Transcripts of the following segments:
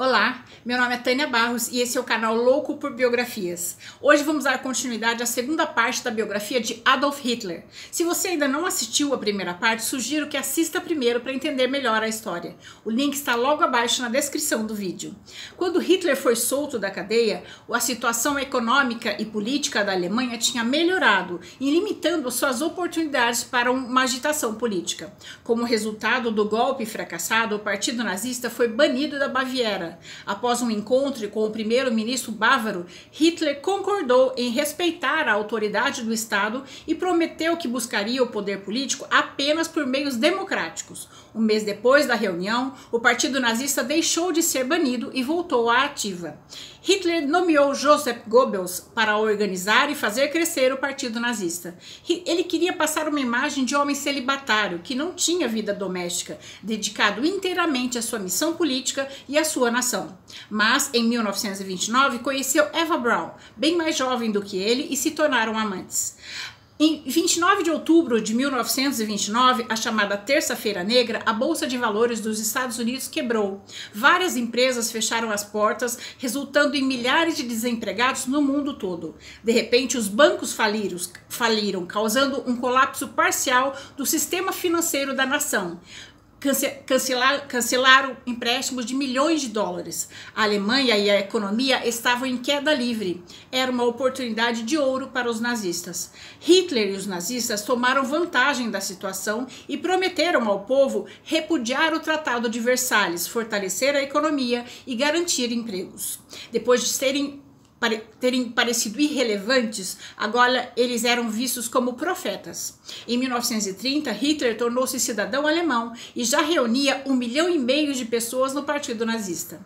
Olá, meu nome é Tânia Barros e esse é o canal Louco por Biografias. Hoje vamos dar continuidade à segunda parte da biografia de Adolf Hitler. Se você ainda não assistiu a primeira parte, sugiro que assista primeiro para entender melhor a história. O link está logo abaixo na descrição do vídeo. Quando Hitler foi solto da cadeia, a situação econômica e política da Alemanha tinha melhorado e limitando suas oportunidades para uma agitação política. Como resultado do golpe fracassado, o partido nazista foi banido da Baviera Após um encontro com o primeiro-ministro bávaro, Hitler concordou em respeitar a autoridade do Estado e prometeu que buscaria o poder político apenas por meios democráticos. Um mês depois da reunião, o partido nazista deixou de ser banido e voltou à ativa. Hitler nomeou Joseph Goebbels para organizar e fazer crescer o partido nazista. Ele queria passar uma imagem de homem celibatário, que não tinha vida doméstica, dedicado inteiramente à sua missão política e à sua nação. Mas, em 1929, conheceu Eva Braun, bem mais jovem do que ele, e se tornaram amantes. Em 29 de outubro de 1929, a chamada Terça-feira Negra, a Bolsa de Valores dos Estados Unidos quebrou. Várias empresas fecharam as portas, resultando em milhares de desempregados no mundo todo. De repente, os bancos faliram, faliram causando um colapso parcial do sistema financeiro da nação cancelar, cancelaram empréstimos de milhões de dólares. A Alemanha e a economia estavam em queda livre. Era uma oportunidade de ouro para os nazistas. Hitler e os nazistas tomaram vantagem da situação e prometeram ao povo repudiar o Tratado de Versalhes, fortalecer a economia e garantir empregos. Depois de serem terem parecido irrelevantes, agora eles eram vistos como profetas. Em 1930, Hitler tornou-se cidadão alemão e já reunia um milhão e meio de pessoas no partido nazista.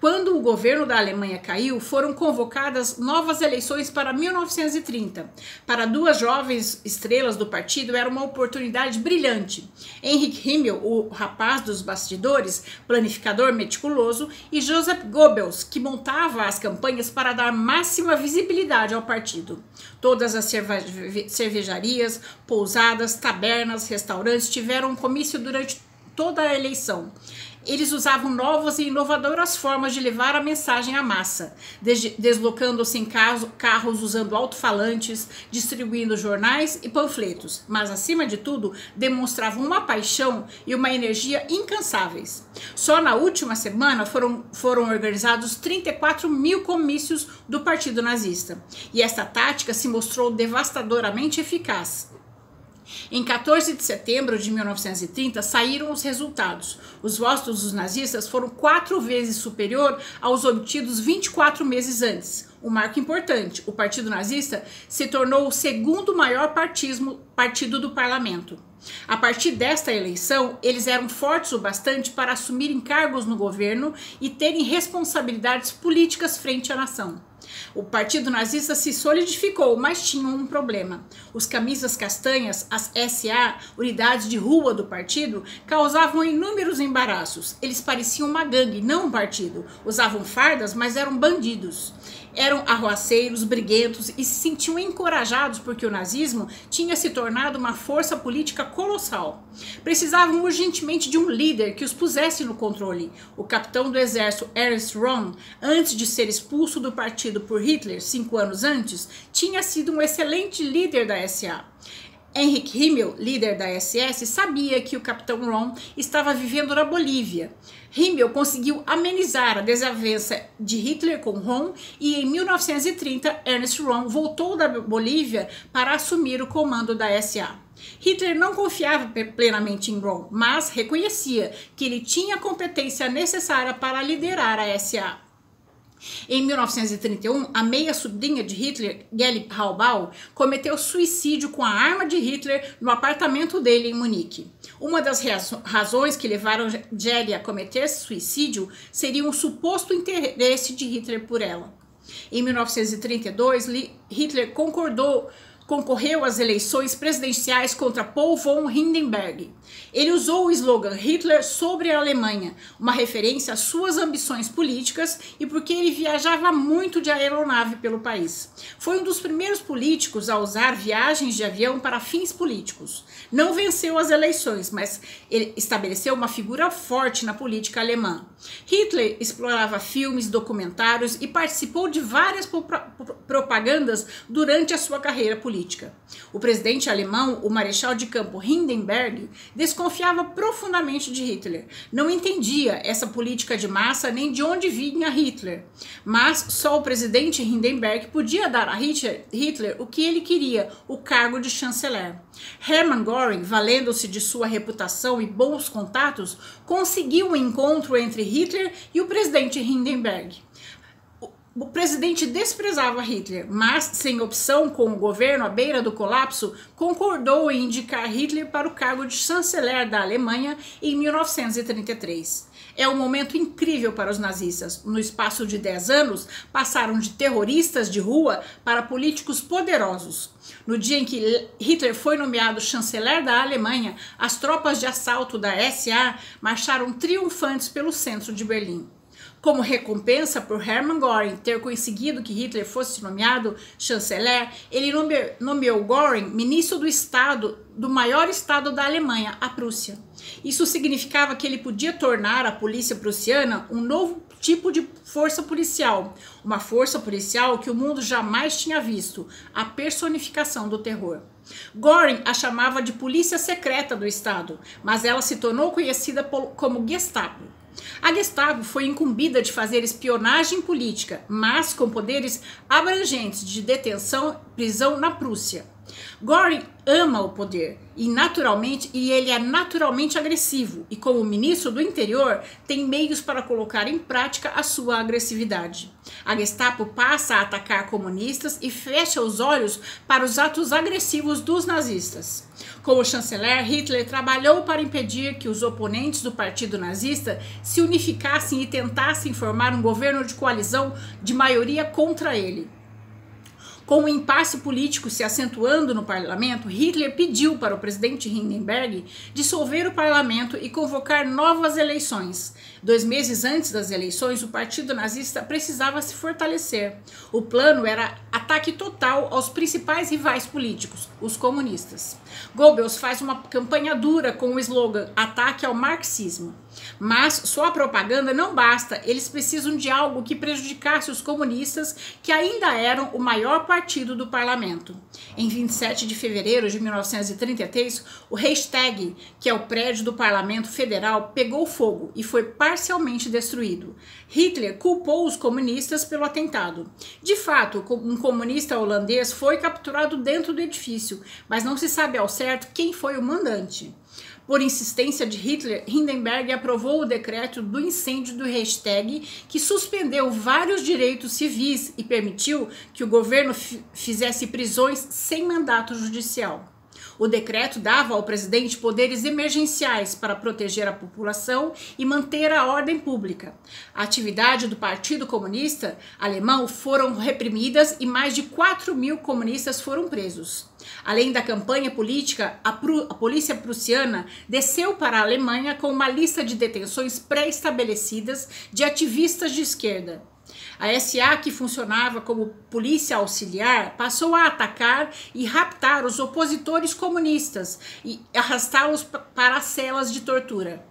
Quando o governo da Alemanha caiu, foram convocadas novas eleições para 1930. Para duas jovens estrelas do partido era uma oportunidade brilhante. Henrik Himmel, o rapaz dos bastidores, planificador meticuloso, e Joseph Goebbels, que montava as campanhas para dar máxima visibilidade ao partido. Todas as cervejarias, pousadas, tabernas, restaurantes tiveram comício durante toda a eleição eles usavam novas e inovadoras formas de levar a mensagem à massa, deslocando-se em carros usando alto-falantes, distribuindo jornais e panfletos, mas acima de tudo demonstravam uma paixão e uma energia incansáveis. Só na última semana foram, foram organizados 34 mil comícios do Partido Nazista, e esta tática se mostrou devastadoramente eficaz. Em 14 de setembro de 1930 saíram os resultados. Os votos dos nazistas foram quatro vezes superior aos obtidos 24 meses antes. Um marco importante: o Partido Nazista se tornou o segundo maior partismo, partido do parlamento. A partir desta eleição, eles eram fortes o bastante para assumirem cargos no governo e terem responsabilidades políticas frente à nação. O partido nazista se solidificou, mas tinha um problema. Os camisas castanhas, as SA, unidades de rua do partido, causavam inúmeros embaraços. Eles pareciam uma gangue, não um partido. Usavam fardas, mas eram bandidos eram arruaceiros, briguentos e se sentiam encorajados porque o nazismo tinha se tornado uma força política colossal. Precisavam urgentemente de um líder que os pusesse no controle. O capitão do exército Ernst Röhm, antes de ser expulso do partido por Hitler cinco anos antes, tinha sido um excelente líder da SA. Henrik Himmel, líder da SS, sabia que o capitão Ron estava vivendo na Bolívia. Himmel conseguiu amenizar a desavença de Hitler com Ron e em 1930 Ernst Ron voltou da Bolívia para assumir o comando da SA. Hitler não confiava plenamente em Ron, mas reconhecia que ele tinha a competência necessária para liderar a SA. Em 1931, a meia-sobrinha de Hitler, Geli Haubau, cometeu suicídio com a arma de Hitler no apartamento dele em Munique. Uma das razões que levaram Geli a cometer suicídio seria um suposto interesse de Hitler por ela. Em 1932, Hitler concordou concorreu às eleições presidenciais contra Paul von Hindenburg. Ele usou o slogan Hitler sobre a Alemanha, uma referência às suas ambições políticas e porque ele viajava muito de aeronave pelo país. Foi um dos primeiros políticos a usar viagens de avião para fins políticos. Não venceu as eleições, mas ele estabeleceu uma figura forte na política alemã. Hitler explorava filmes, documentários e participou de várias propagandas durante a sua carreira política. O presidente alemão, o marechal de campo Hindenburg, desconfiava profundamente de Hitler. Não entendia essa política de massa nem de onde vinha Hitler. Mas só o presidente Hindenburg podia dar a Hitler o que ele queria, o cargo de chanceler. Hermann Göring, valendo-se de sua reputação e bons contatos, conseguiu um encontro entre Hitler e o presidente Hindenburg. O presidente desprezava Hitler, mas, sem opção com o governo à beira do colapso, concordou em indicar Hitler para o cargo de chanceler da Alemanha em 1933. É um momento incrível para os nazistas. No espaço de 10 anos, passaram de terroristas de rua para políticos poderosos. No dia em que Hitler foi nomeado chanceler da Alemanha, as tropas de assalto da SA marcharam triunfantes pelo centro de Berlim. Como recompensa por Hermann Göring ter conseguido que Hitler fosse nomeado chanceler, ele nomeou Göring ministro do Estado do maior estado da Alemanha, a Prússia. Isso significava que ele podia tornar a polícia prussiana um novo tipo de força policial, uma força policial que o mundo jamais tinha visto, a personificação do terror. Göring a chamava de polícia secreta do Estado, mas ela se tornou conhecida como Gestapo. A Gestapo foi incumbida de fazer espionagem política, mas com poderes abrangentes de detenção e prisão na Prússia. Goring ama o poder e naturalmente e ele é naturalmente agressivo e como ministro do interior tem meios para colocar em prática a sua agressividade. A Gestapo passa a atacar comunistas e fecha os olhos para os atos agressivos dos nazistas. Como chanceler, Hitler trabalhou para impedir que os oponentes do partido nazista se unificassem e tentassem formar um governo de coalizão de maioria contra ele. Com o impasse político se acentuando no parlamento, Hitler pediu para o presidente Hindenburg dissolver o parlamento e convocar novas eleições. Dois meses antes das eleições, o partido nazista precisava se fortalecer. O plano era ataque total aos principais rivais políticos, os comunistas. Goebbels faz uma campanha dura com o slogan Ataque ao Marxismo. Mas só a propaganda não basta, eles precisam de algo que prejudicasse os comunistas, que ainda eram o maior partido do parlamento. Em 27 de fevereiro de 1933, o Reichstag, que é o prédio do parlamento federal, pegou fogo e foi parcialmente destruído. Hitler culpou os comunistas pelo atentado. De fato, um comunista holandês foi capturado dentro do edifício, mas não se sabe ao certo quem foi o mandante. Por insistência de Hitler, Hindenburg aprovou o decreto do incêndio do Reichstag, que suspendeu vários direitos civis e permitiu que o governo fizesse prisões sem mandato judicial. O decreto dava ao presidente poderes emergenciais para proteger a população e manter a ordem pública. A atividade do Partido Comunista Alemão foram reprimidas e mais de 4 mil comunistas foram presos. Além da campanha política, a, a polícia prussiana desceu para a Alemanha com uma lista de detenções pré-estabelecidas de ativistas de esquerda. A SA, que funcionava como polícia auxiliar, passou a atacar e raptar os opositores comunistas e arrastá-los para as celas de tortura.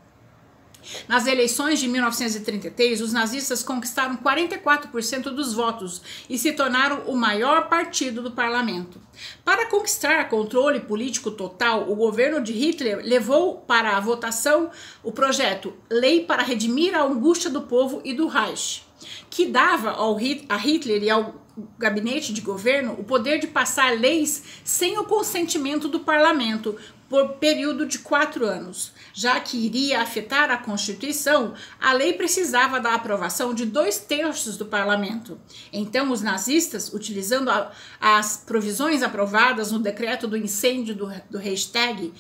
Nas eleições de 1933, os nazistas conquistaram 44% dos votos e se tornaram o maior partido do parlamento. Para conquistar controle político total, o governo de Hitler levou para a votação o projeto Lei para Redimir a Angústia do Povo e do Reich que dava ao, a Hitler e ao gabinete de governo o poder de passar leis sem o consentimento do parlamento por período de quatro anos. Já que iria afetar a Constituição, a lei precisava da aprovação de dois terços do parlamento. Então, os nazistas, utilizando a, as provisões aprovadas no decreto do incêndio do, do Reichstag,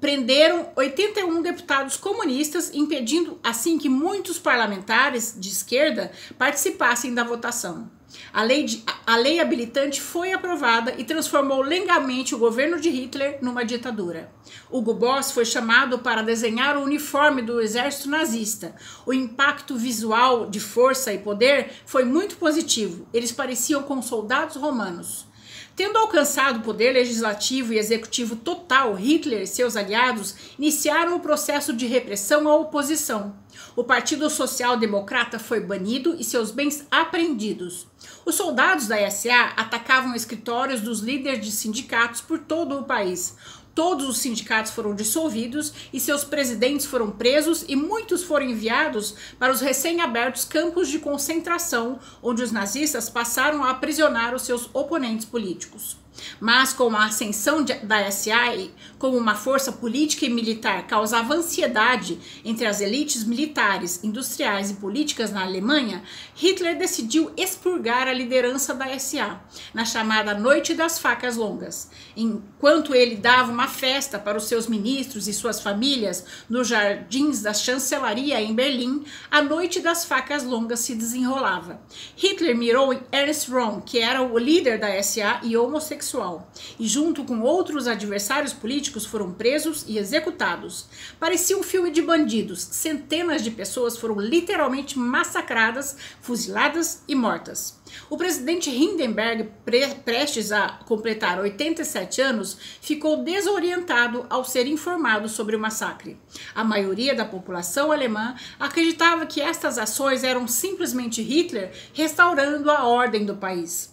prenderam 81 deputados comunistas, impedindo assim que muitos parlamentares de esquerda participassem da votação. A lei, de, a lei habilitante foi aprovada e transformou legalmente o governo de Hitler numa ditadura. Hugo Boss foi chamado para desenhar o uniforme do exército nazista. O impacto visual de força e poder foi muito positivo. Eles pareciam com soldados romanos. Tendo alcançado o poder legislativo e executivo total, Hitler e seus aliados iniciaram o processo de repressão à oposição. O Partido Social Democrata foi banido e seus bens apreendidos. Os soldados da SA atacavam escritórios dos líderes de sindicatos por todo o país. Todos os sindicatos foram dissolvidos e seus presidentes foram presos e muitos foram enviados para os recém-abertos campos de concentração, onde os nazistas passaram a aprisionar os seus oponentes políticos. Mas com a ascensão da SI como uma força política e militar causava ansiedade entre as elites militares, industriais e políticas na Alemanha, Hitler decidiu expurgar a liderança da SA na chamada Noite das Facas Longas. Enquanto ele dava uma festa para os seus ministros e suas famílias nos jardins da chancelaria em Berlim, a Noite das Facas Longas se desenrolava. Hitler mirou em Ernst Röhm, que era o líder da SA e homossexual sexual e, junto com outros adversários políticos, foram presos e executados. Parecia um filme de bandidos. Centenas de pessoas foram literalmente massacradas, fuziladas e mortas. O presidente Hindenburg, pre prestes a completar 87 anos, ficou desorientado ao ser informado sobre o massacre. A maioria da população alemã acreditava que estas ações eram simplesmente Hitler restaurando a ordem do país.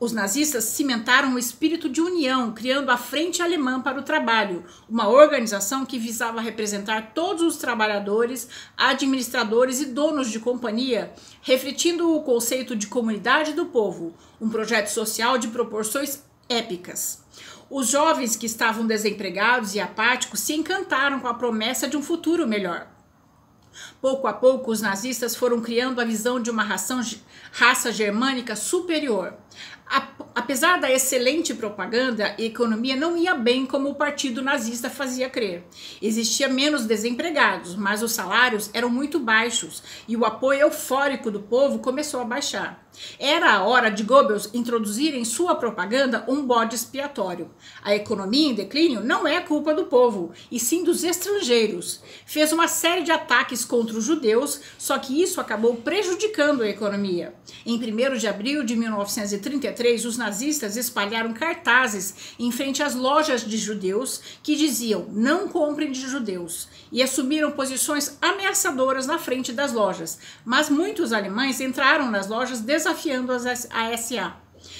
Os nazistas cimentaram o espírito de união, criando a Frente Alemã para o Trabalho, uma organização que visava representar todos os trabalhadores, administradores e donos de companhia, refletindo o conceito de comunidade do povo, um projeto social de proporções épicas. Os jovens que estavam desempregados e apáticos se encantaram com a promessa de um futuro melhor. Pouco a pouco, os nazistas foram criando a visão de uma ração, raça germânica superior. Apesar da excelente propaganda, a economia não ia bem como o partido nazista fazia crer. Existia menos desempregados, mas os salários eram muito baixos e o apoio eufórico do povo começou a baixar. Era a hora de Goebbels introduzir em sua propaganda um bode expiatório. A economia em declínio não é culpa do povo, e sim dos estrangeiros. Fez uma série de ataques contra os judeus, só que isso acabou prejudicando a economia. Em 1 de abril de 1933, os nazistas espalharam cartazes em frente às lojas de judeus que diziam: não comprem de judeus, e assumiram posições ameaçadoras na frente das lojas. Mas muitos alemães entraram nas lojas desafiando a SA.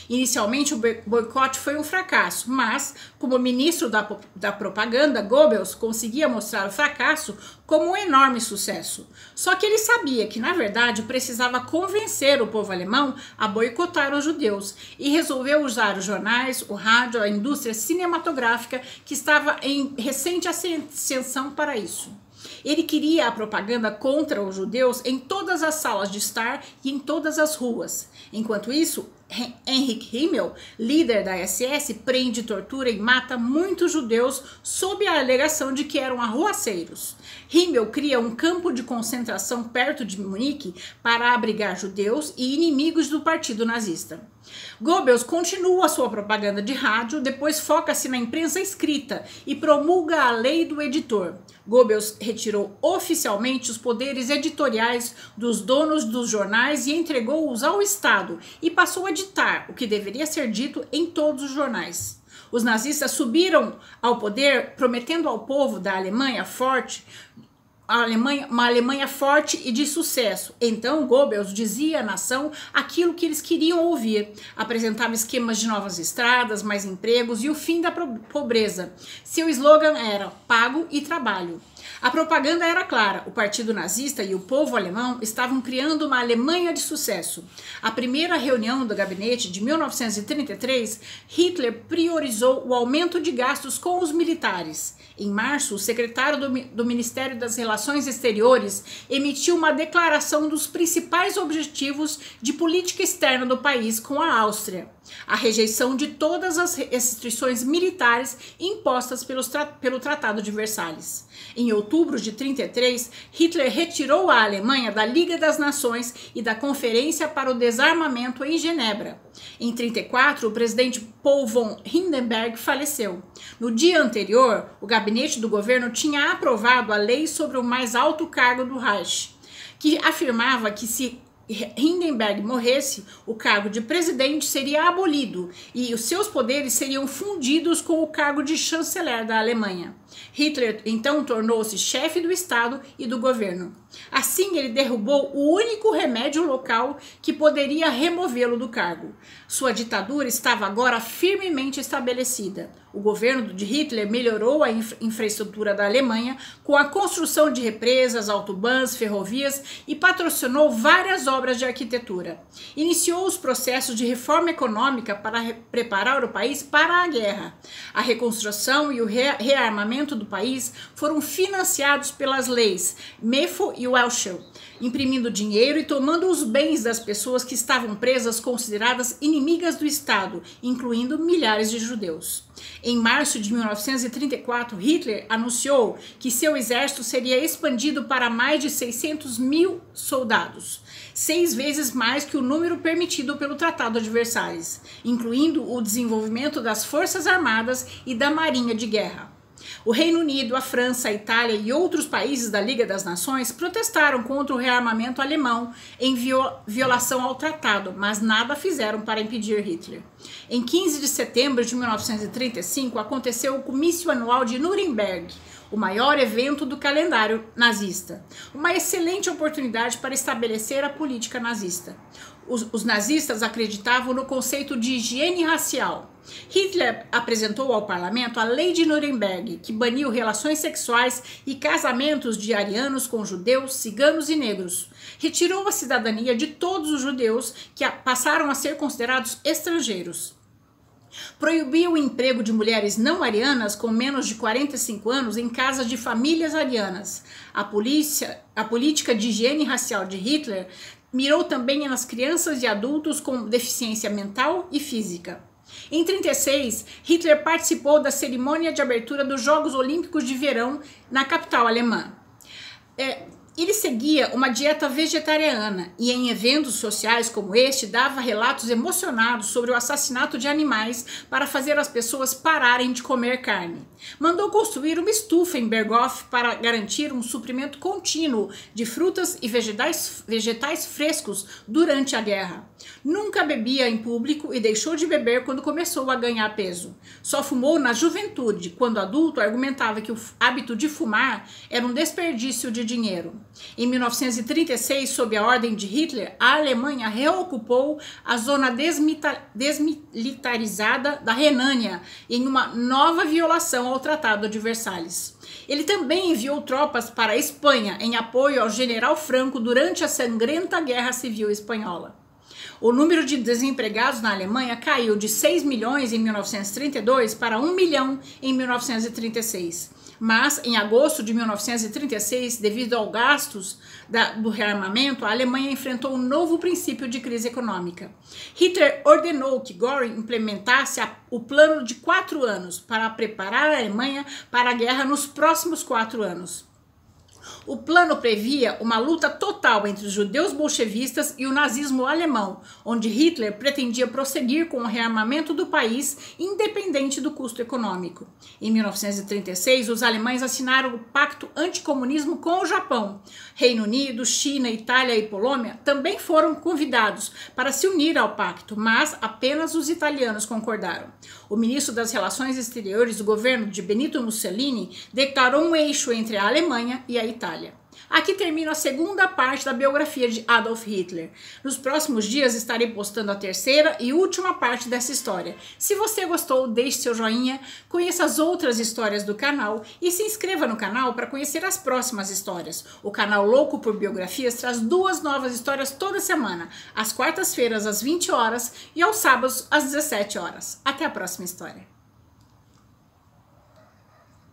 Inicialmente, o boicote foi um fracasso, mas, como ministro da, da propaganda, Goebbels conseguia mostrar o fracasso como um enorme sucesso. Só que ele sabia que, na verdade, precisava convencer o povo alemão a boicotar os judeus e resolveu usar os jornais, o rádio, a indústria cinematográfica que estava em recente ascensão para isso. Ele queria a propaganda contra os judeus em todas as salas de estar e em todas as ruas. Enquanto isso, Henrik Himmel, líder da SS, prende, tortura e mata muitos judeus sob a alegação de que eram arruaceiros. Himmel cria um campo de concentração perto de Munique para abrigar judeus e inimigos do partido nazista. Goebbels continua sua propaganda de rádio, depois foca-se na imprensa escrita e promulga a lei do editor. Goebbels retirou oficialmente os poderes editoriais dos donos dos jornais e entregou-os ao Estado e passou a o que deveria ser dito em todos os jornais. Os nazistas subiram ao poder prometendo ao povo da Alemanha forte Alemanha, uma Alemanha forte e de sucesso. Então, Goebbels dizia à nação aquilo que eles queriam ouvir. Apresentava esquemas de novas estradas, mais empregos e o fim da pobreza. Seu slogan era pago e trabalho. A propaganda era clara: o partido nazista e o povo alemão estavam criando uma Alemanha de sucesso. A primeira reunião do gabinete de 1933, Hitler priorizou o aumento de gastos com os militares. Em março, o secretário do, do Ministério das Relações Exteriores emitiu uma declaração dos principais objetivos de política externa do país com a Áustria. A rejeição de todas as restrições militares impostas tra pelo Tratado de Versalhes. Em outubro de 33, Hitler retirou a Alemanha da Liga das Nações e da Conferência para o Desarmamento em Genebra. Em 34, o presidente Paul von Hindenburg faleceu. No dia anterior, o gabinete do governo tinha aprovado a lei sobre o mais alto cargo do Reich, que afirmava que se Hindenburg morresse, o cargo de presidente seria abolido e os seus poderes seriam fundidos com o cargo de chanceler da Alemanha. Hitler então tornou-se chefe do Estado e do governo. Assim, ele derrubou o único remédio local que poderia removê-lo do cargo. Sua ditadura estava agora firmemente estabelecida. O governo de Hitler melhorou a infra infraestrutura da Alemanha com a construção de represas, autobans, ferrovias e patrocinou várias obras de arquitetura. Iniciou os processos de reforma econômica para preparar o país para a guerra. A reconstrução e o re rearmamento do país foram financiados pelas leis MEFO e Welshel, imprimindo dinheiro e tomando os bens das pessoas que estavam presas consideradas inimigas do Estado, incluindo milhares de judeus. Em março de 1934, Hitler anunciou que seu exército seria expandido para mais de 600 mil soldados, seis vezes mais que o número permitido pelo Tratado de Versalhes, incluindo o desenvolvimento das Forças Armadas e da Marinha de Guerra. O Reino Unido, a França, a Itália e outros países da Liga das Nações protestaram contra o rearmamento alemão em violação ao tratado, mas nada fizeram para impedir Hitler. Em 15 de setembro de 1935 aconteceu o comício anual de Nuremberg, o maior evento do calendário nazista. Uma excelente oportunidade para estabelecer a política nazista. Os, os nazistas acreditavam no conceito de higiene racial. Hitler apresentou ao parlamento a Lei de Nuremberg, que baniu relações sexuais e casamentos de arianos com judeus, ciganos e negros. Retirou a cidadania de todos os judeus que passaram a ser considerados estrangeiros. Proibiu o emprego de mulheres não arianas com menos de 45 anos em casas de famílias arianas. A, polícia, a política de higiene racial de Hitler mirou também nas crianças e adultos com deficiência mental e física. Em 36, Hitler participou da cerimônia de abertura dos Jogos Olímpicos de Verão na capital alemã. É, ele seguia uma dieta vegetariana e, em eventos sociais como este, dava relatos emocionados sobre o assassinato de animais para fazer as pessoas pararem de comer carne. Mandou construir uma estufa em Berghof para garantir um suprimento contínuo de frutas e vegetais, vegetais frescos durante a guerra. Nunca bebia em público e deixou de beber quando começou a ganhar peso. Só fumou na juventude, quando adulto argumentava que o hábito de fumar era um desperdício de dinheiro. Em 1936, sob a ordem de Hitler, a Alemanha reocupou a zona desmilitarizada da Renânia em uma nova violação ao Tratado de Versalhes. Ele também enviou tropas para a Espanha em apoio ao general Franco durante a sangrenta Guerra Civil Espanhola. O número de desempregados na Alemanha caiu de 6 milhões em 1932 para 1 milhão em 1936 mas em agosto de 1936, devido aos gastos da, do rearmamento, a Alemanha enfrentou um novo princípio de crise econômica. Hitler ordenou que Göring implementasse a, o plano de quatro anos para preparar a Alemanha para a guerra nos próximos quatro anos. O plano previa uma luta total entre os judeus bolchevistas e o nazismo alemão, onde Hitler pretendia prosseguir com o rearmamento do país, independente do custo econômico. Em 1936, os alemães assinaram o Pacto Anticomunismo com o Japão. Reino Unido, China, Itália e Polônia também foram convidados para se unir ao pacto, mas apenas os italianos concordaram. O ministro das Relações Exteriores do governo de Benito Mussolini declarou um eixo entre a Alemanha e a Itália. Aqui termina a segunda parte da biografia de Adolf Hitler. Nos próximos dias estarei postando a terceira e última parte dessa história. Se você gostou, deixe seu joinha, conheça as outras histórias do canal e se inscreva no canal para conhecer as próximas histórias. O canal Louco por Biografias traz duas novas histórias toda semana, às quartas-feiras às 20 horas e aos sábados às 17 horas. Até a próxima história.